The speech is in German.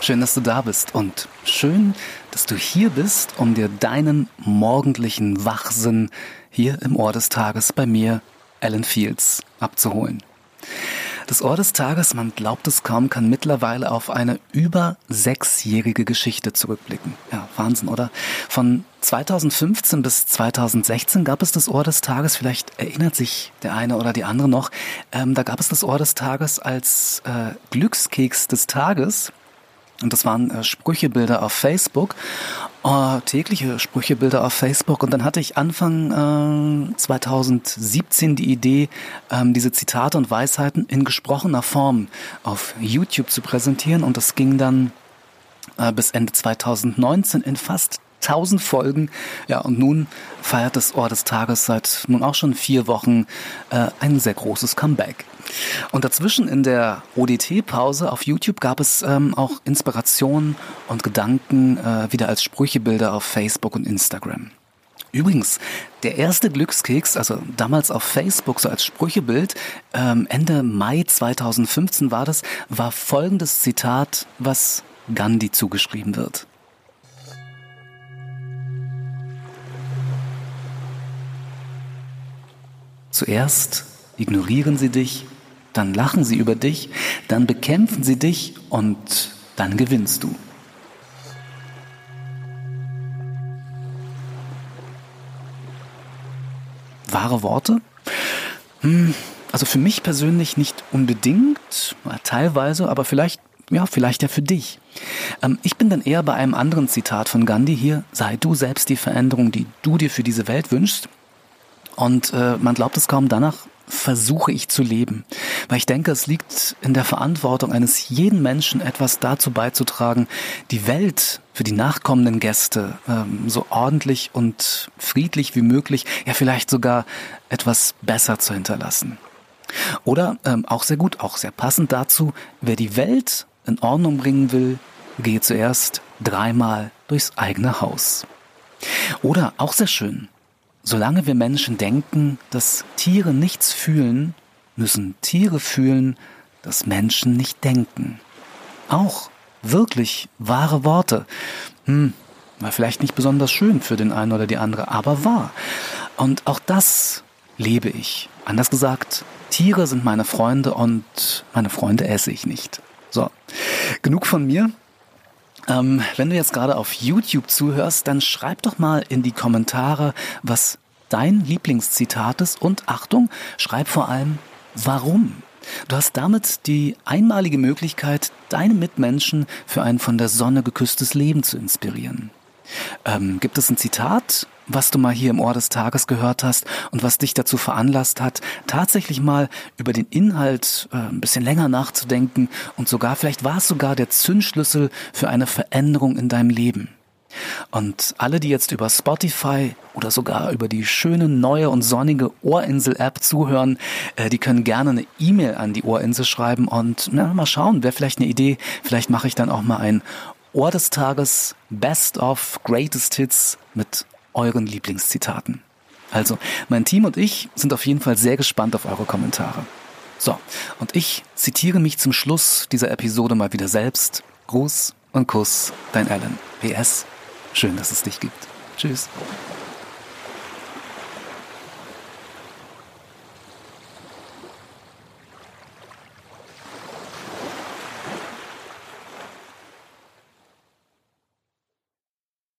Schön, dass du da bist und schön, dass du hier bist, um dir deinen morgendlichen Wachsinn hier im Ohr des Tages bei mir, Alan Fields, abzuholen. Das Ohr des Tages, man glaubt es kaum, kann mittlerweile auf eine über sechsjährige Geschichte zurückblicken. Ja, Wahnsinn, oder? Von 2015 bis 2016 gab es das Ohr des Tages, vielleicht erinnert sich der eine oder die andere noch, ähm, da gab es das Ohr des Tages als äh, Glückskeks des Tages. Und das waren äh, Sprüchebilder auf Facebook, äh, tägliche Sprüchebilder auf Facebook. Und dann hatte ich Anfang äh, 2017 die Idee, ähm, diese Zitate und Weisheiten in gesprochener Form auf YouTube zu präsentieren. Und das ging dann äh, bis Ende 2019 in fast 1000 Folgen. Ja, und nun feiert das Ohr des Tages seit nun auch schon vier Wochen äh, ein sehr großes Comeback. Und dazwischen in der ODT-Pause auf YouTube gab es ähm, auch Inspirationen und Gedanken äh, wieder als Sprüchebilder auf Facebook und Instagram. Übrigens, der erste Glückskeks, also damals auf Facebook so als Sprüchebild, ähm, Ende Mai 2015 war das, war folgendes Zitat, was Gandhi zugeschrieben wird. Zuerst ignorieren sie dich, dann lachen sie über dich, dann bekämpfen sie dich und dann gewinnst du. Wahre Worte? Hm, also für mich persönlich nicht unbedingt, teilweise, aber vielleicht, ja, vielleicht ja für dich. Ähm, ich bin dann eher bei einem anderen Zitat von Gandhi hier, sei du selbst die Veränderung, die du dir für diese Welt wünschst. Und äh, man glaubt es kaum, danach versuche ich zu leben. Weil ich denke, es liegt in der Verantwortung eines jeden Menschen, etwas dazu beizutragen, die Welt für die nachkommenden Gäste ähm, so ordentlich und friedlich wie möglich, ja vielleicht sogar etwas besser zu hinterlassen. Oder ähm, auch sehr gut, auch sehr passend dazu, wer die Welt in Ordnung bringen will, gehe zuerst dreimal durchs eigene Haus. Oder auch sehr schön, Solange wir Menschen denken, dass Tiere nichts fühlen, müssen Tiere fühlen, dass Menschen nicht denken. Auch wirklich wahre Worte. Hm, war vielleicht nicht besonders schön für den einen oder die andere, aber wahr. Und auch das lebe ich. Anders gesagt, Tiere sind meine Freunde und meine Freunde esse ich nicht. So, genug von mir. Ähm, wenn du jetzt gerade auf YouTube zuhörst, dann schreib doch mal in die Kommentare, was dein Lieblingszitat ist und Achtung, schreib vor allem, warum. Du hast damit die einmalige Möglichkeit, deine Mitmenschen für ein von der Sonne geküsstes Leben zu inspirieren. Ähm, gibt es ein Zitat, was du mal hier im Ohr des Tages gehört hast und was dich dazu veranlasst hat, tatsächlich mal über den Inhalt äh, ein bisschen länger nachzudenken und sogar, vielleicht war es sogar der Zündschlüssel für eine Veränderung in deinem Leben. Und alle, die jetzt über Spotify oder sogar über die schöne neue und sonnige Ohrinsel-App zuhören, äh, die können gerne eine E-Mail an die Ohrinsel schreiben und na, mal schauen, wäre vielleicht eine Idee. Vielleicht mache ich dann auch mal ein Ohr des Tages Best of Greatest Hits mit euren Lieblingszitaten. Also, mein Team und ich sind auf jeden Fall sehr gespannt auf eure Kommentare. So, und ich zitiere mich zum Schluss dieser Episode mal wieder selbst. Gruß und Kuss, dein Alan. PS, schön, dass es dich gibt. Tschüss.